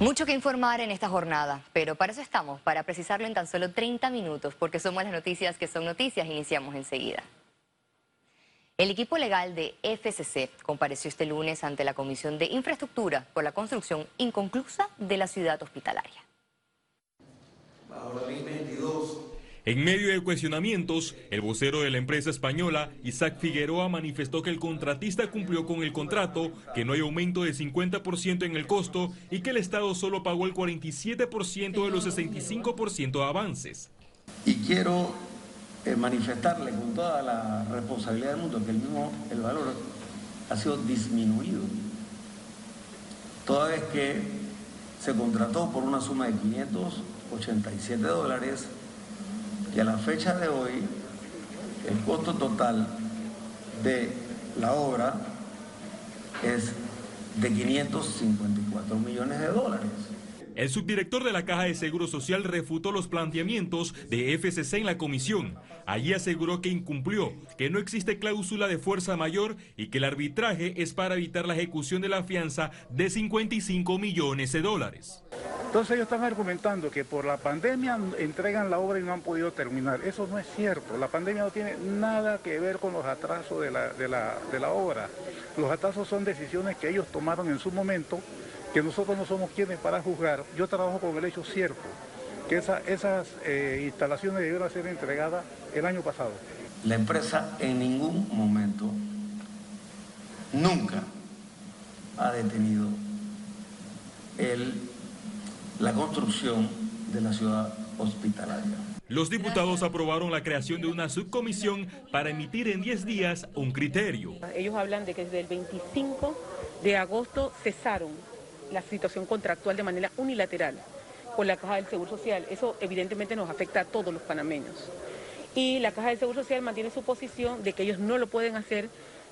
Mucho que informar en esta jornada, pero para eso estamos, para precisarlo en tan solo 30 minutos, porque somos las noticias que son noticias. Iniciamos enseguida. El equipo legal de FCC compareció este lunes ante la Comisión de Infraestructura por la construcción inconclusa de la ciudad hospitalaria. En medio de cuestionamientos, el vocero de la empresa española, Isaac Figueroa, manifestó que el contratista cumplió con el contrato, que no hay aumento de 50% en el costo y que el Estado solo pagó el 47% de los 65% de avances. Y quiero eh, manifestarle con toda la responsabilidad del mundo que el mismo el valor ha sido disminuido. Toda vez que se contrató por una suma de 587 dólares y a la fecha de hoy el costo total de la obra es de 554 millones de dólares. El subdirector de la Caja de Seguro Social refutó los planteamientos de FCC en la comisión. Allí aseguró que incumplió, que no existe cláusula de fuerza mayor y que el arbitraje es para evitar la ejecución de la fianza de 55 millones de dólares. Entonces ellos están argumentando que por la pandemia entregan la obra y no han podido terminar. Eso no es cierto. La pandemia no tiene nada que ver con los atrasos de la, de la, de la obra. Los atrasos son decisiones que ellos tomaron en su momento, que nosotros no somos quienes para juzgar. Yo trabajo con el hecho cierto, que esas eh, instalaciones debieron ser entregadas el año pasado. La empresa en ningún momento, nunca ha detenido el la construcción de la ciudad hospitalaria. Los diputados aprobaron la creación de una subcomisión para emitir en 10 días un criterio. Ellos hablan de que desde el 25 de agosto cesaron la situación contractual de manera unilateral con la Caja del Seguro Social. Eso evidentemente nos afecta a todos los panameños. Y la Caja del Seguro Social mantiene su posición de que ellos no lo pueden hacer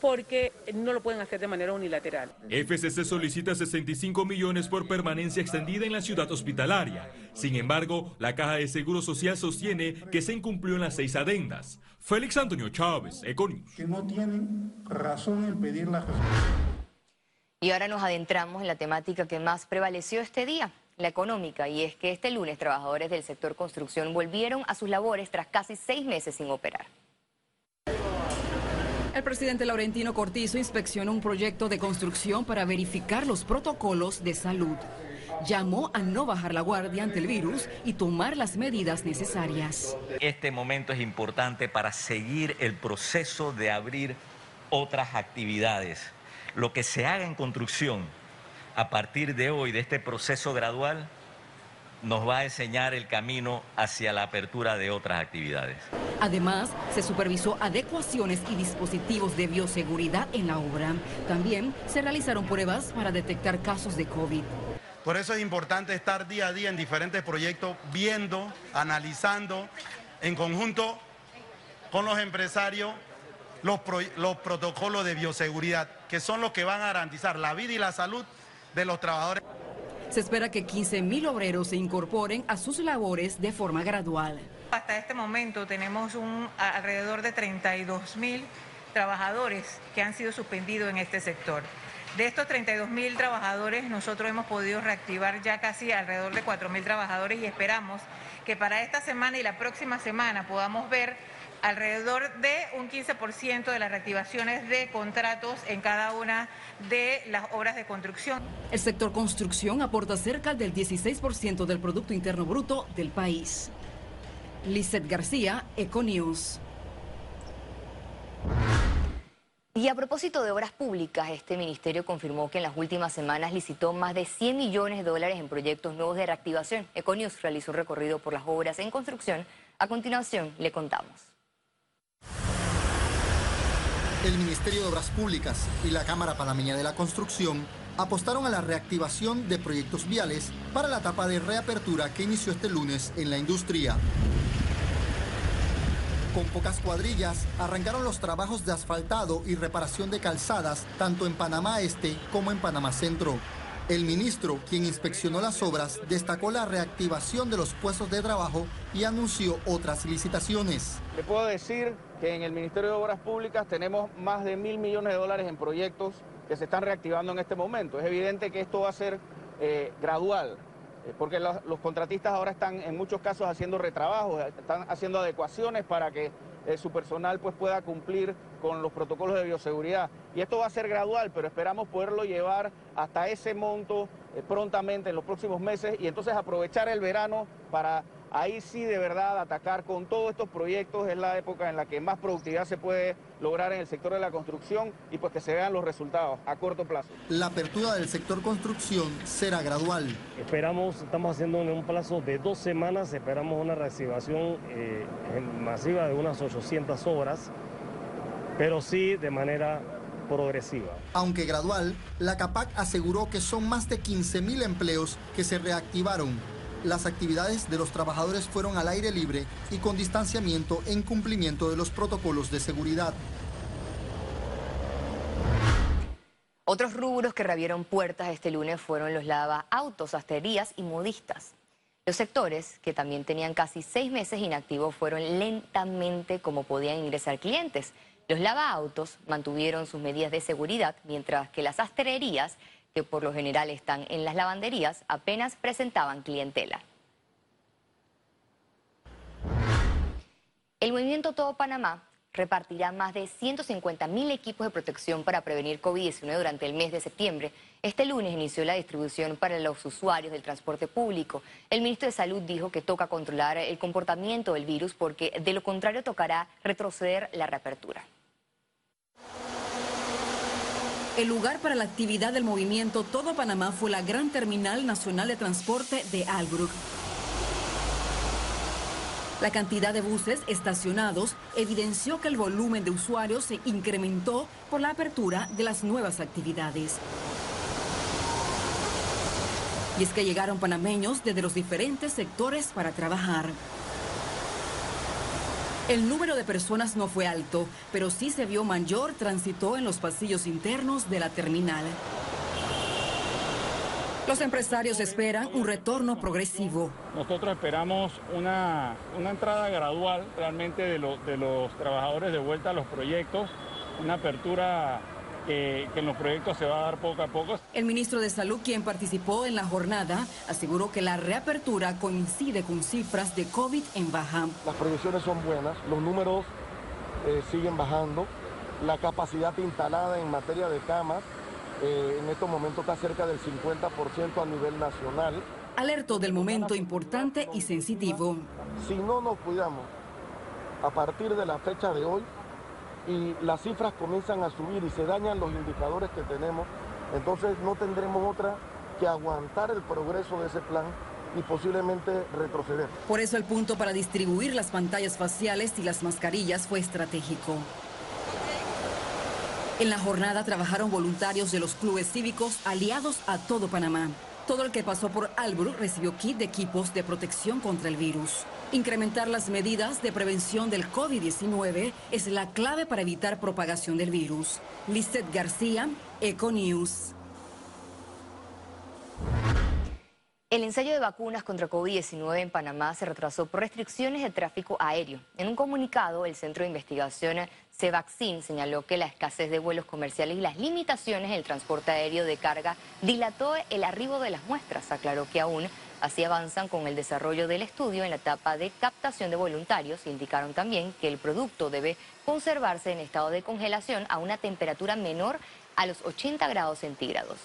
porque no lo pueden hacer de manera unilateral. FCC solicita 65 millones por permanencia extendida en la ciudad hospitalaria. Sin embargo, la Caja de Seguro Social sostiene que se incumplió en las seis adendas. Félix Antonio Chávez, Econius. Que no tienen razón en pedir la Y ahora nos adentramos en la temática que más prevaleció este día, la económica, y es que este lunes trabajadores del sector construcción volvieron a sus labores tras casi seis meses sin operar. El presidente Laurentino Cortizo inspeccionó un proyecto de construcción para verificar los protocolos de salud. Llamó a no bajar la guardia ante el virus y tomar las medidas necesarias. Este momento es importante para seguir el proceso de abrir otras actividades. Lo que se haga en construcción a partir de hoy, de este proceso gradual, nos va a enseñar el camino hacia la apertura de otras actividades. Además, se supervisó adecuaciones y dispositivos de bioseguridad en la obra. También se realizaron pruebas para detectar casos de COVID. Por eso es importante estar día a día en diferentes proyectos, viendo, analizando en conjunto con los empresarios los, los protocolos de bioseguridad, que son los que van a garantizar la vida y la salud de los trabajadores. Se espera que 15.000 obreros se incorporen a sus labores de forma gradual. Hasta este momento tenemos un, alrededor de 32.000 trabajadores que han sido suspendidos en este sector. De estos 32.000 trabajadores, nosotros hemos podido reactivar ya casi alrededor de 4.000 trabajadores y esperamos que para esta semana y la próxima semana podamos ver alrededor de un 15% de las reactivaciones de contratos en cada una de las obras de construcción. El sector construcción aporta cerca del 16% del Producto Interno Bruto del país. Lizeth García, Econews. Y a propósito de obras públicas, este ministerio confirmó que en las últimas semanas licitó más de 100 millones de dólares en proyectos nuevos de reactivación. Econews realizó un recorrido por las obras en construcción. A continuación, le contamos. El Ministerio de Obras Públicas y la Cámara Panameña de la Construcción apostaron a la reactivación de proyectos viales para la etapa de reapertura que inició este lunes en la industria. Con pocas cuadrillas, arrancaron los trabajos de asfaltado y reparación de calzadas tanto en Panamá Este como en Panamá Centro. El ministro, quien inspeccionó las obras, destacó la reactivación de los puestos de trabajo y anunció otras licitaciones. Le puedo decir que en el Ministerio de Obras Públicas tenemos más de mil millones de dólares en proyectos que se están reactivando en este momento. Es evidente que esto va a ser eh, gradual, porque los, contratistas ahora están en muchos casos haciendo retrabajos, están haciendo adecuaciones para que eh, su personal pues, pueda cumplir con los protocolos de bioseguridad. Y esto va a ser gradual, pero esperamos poderlo llevar hasta ese monto prontamente en los próximos meses y entonces aprovechar el verano para ahí sí de verdad atacar con todos estos proyectos es la época en la que más productividad se puede lograr en el sector de la construcción y pues que se vean los resultados a corto plazo. La apertura del sector construcción será gradual. Esperamos, estamos haciendo en un plazo de dos semanas, esperamos una reactivación eh, masiva de unas 800 obras, pero sí de manera progresiva. Aunque gradual, la CAPAC aseguró que son más de 15.000 empleos que se reactivaron las actividades de los trabajadores fueron al aire libre y con distanciamiento en cumplimiento de los protocolos de seguridad. Otros rubros que reabrieron puertas este lunes fueron los lava autos, asterías y modistas. Los sectores, que también tenían casi seis meses inactivos, fueron lentamente como podían ingresar clientes. Los lava autos mantuvieron sus medidas de seguridad, mientras que las astrerías que por lo general están en las lavanderías, apenas presentaban clientela. El movimiento Todo Panamá repartirá más de 150 mil equipos de protección para prevenir COVID-19 durante el mes de septiembre. Este lunes inició la distribución para los usuarios del transporte público. El ministro de Salud dijo que toca controlar el comportamiento del virus porque de lo contrario tocará retroceder la reapertura. El lugar para la actividad del movimiento Todo Panamá fue la Gran Terminal Nacional de Transporte de Albrook. La cantidad de buses estacionados evidenció que el volumen de usuarios se incrementó por la apertura de las nuevas actividades. Y es que llegaron panameños desde los diferentes sectores para trabajar. El número de personas no fue alto, pero sí se vio mayor tránsito en los pasillos internos de la terminal. Los empresarios esperan un retorno progresivo. Nosotros esperamos una, entrada gradual realmente de los trabajadores de vuelta a los proyectos, una apertura que, en los proyectos se va a dar poco a poco. El ministro de Salud, quien participó en la jornada, aseguró que la reapertura coincide con cifras de COVID en baja. Las proyecciones son buenas, los números eh, siguen bajando, la capacidad instalada en materia de camas eh, en estos momentos está cerca del 50% a nivel nacional. Alerto del momento importante y sensitivo. Si no nos cuidamos, a partir de la fecha de hoy, y las cifras comienzan a subir y se dañan los indicadores que tenemos, entonces no tendremos otra que aguantar el progreso de ese plan y posiblemente retroceder. Por eso el punto para distribuir las pantallas faciales y las mascarillas fue estratégico. En la jornada trabajaron voluntarios de los clubes cívicos aliados a todo Panamá. Todo el que pasó por Albrook recibió kit de equipos de protección contra el virus. Incrementar las medidas de prevención del COVID-19 es la clave para evitar propagación del virus. Lizeth García, Econews. El ensayo de vacunas contra COVID-19 en Panamá se retrasó por restricciones de tráfico aéreo. En un comunicado, el Centro de Investigación Cevaccin señaló que la escasez de vuelos comerciales y las limitaciones en el transporte aéreo de carga dilató el arribo de las muestras. Aclaró que aún Así avanzan con el desarrollo del estudio en la etapa de captación de voluntarios. Indicaron también que el producto debe conservarse en estado de congelación a una temperatura menor a los 80 grados centígrados.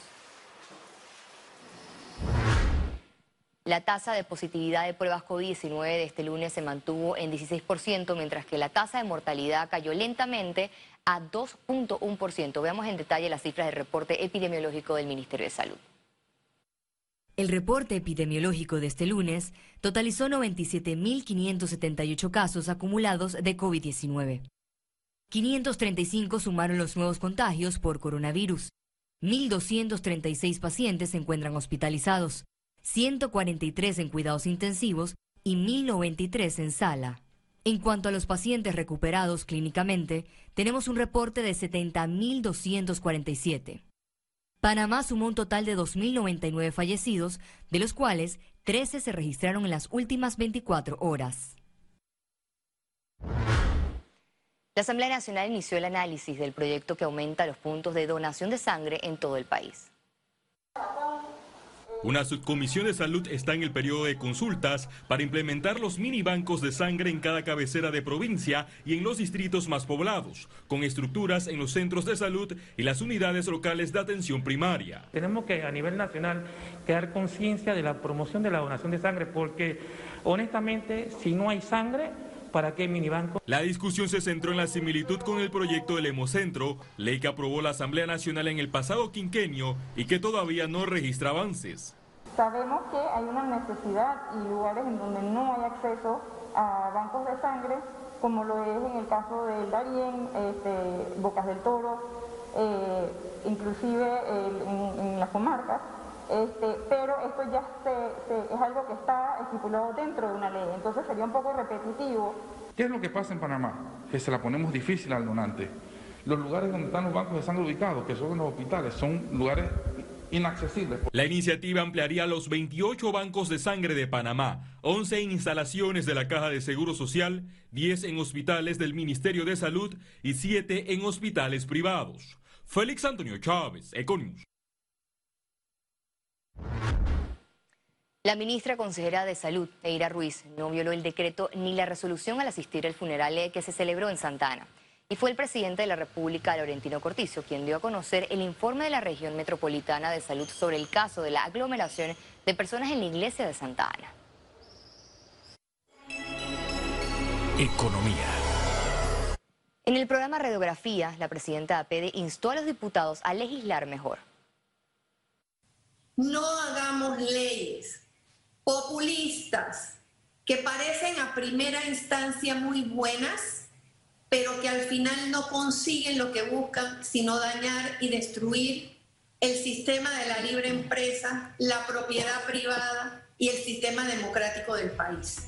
La tasa de positividad de pruebas COVID-19 de este lunes se mantuvo en 16%, mientras que la tasa de mortalidad cayó lentamente a 2.1%. Veamos en detalle las cifras del reporte epidemiológico del Ministerio de Salud. El reporte epidemiológico de este lunes totalizó 97.578 casos acumulados de COVID-19. 535 sumaron los nuevos contagios por coronavirus. 1.236 pacientes se encuentran hospitalizados, 143 en cuidados intensivos y 1.093 en sala. En cuanto a los pacientes recuperados clínicamente, tenemos un reporte de 70.247. Panamá sumó un total de 2.099 fallecidos, de los cuales 13 se registraron en las últimas 24 horas. La Asamblea Nacional inició el análisis del proyecto que aumenta los puntos de donación de sangre en todo el país. Una subcomisión de salud está en el periodo de consultas para implementar los mini bancos de sangre en cada cabecera de provincia y en los distritos más poblados, con estructuras en los centros de salud y las unidades locales de atención primaria. Tenemos que a nivel nacional crear conciencia de la promoción de la donación de sangre porque honestamente si no hay sangre ¿Para qué minibanco? La discusión se centró en la similitud con el proyecto del Hemocentro, ley que aprobó la Asamblea Nacional en el pasado quinquenio y que todavía no registra avances. Sabemos que hay una necesidad y lugares en donde no hay acceso a bancos de sangre, como lo es en el caso del Darién, este, Bocas del Toro, eh, inclusive en, las comarcas. Este, pero esto ya es algo que está estipulado dentro de una ley, entonces sería un poco repetitivo. ¿Qué es lo que pasa en Panamá? Que se la ponemos difícil al donante. Los lugares donde están los bancos de sangre ubicados, que son los hospitales, son lugares inaccesibles. La iniciativa ampliaría los 28 bancos de sangre de Panamá, 11 en instalaciones de la Caja de Seguro Social, 10 en hospitales del Ministerio de Salud y 7 en hospitales privados. Félix Antonio Chávez, Econius. La ministra consejera de Salud, Eira Ruiz, no violó el decreto ni la resolución al asistir al funeral que se celebró en Santana. Y fue el presidente de la República, Laurentino Cortizo, quien dio a conocer el informe de la región metropolitana de salud sobre el caso de la aglomeración de personas en la iglesia de Santa Ana. Economía. En el programa Radiografía, la presidenta APD instó a los diputados a legislar mejor. No hagamos leyes populistas que parecen a primera instancia muy buenas, pero que al final no consiguen lo que buscan, sino dañar y destruir el sistema de la libre empresa, la propiedad privada y el sistema democrático del país.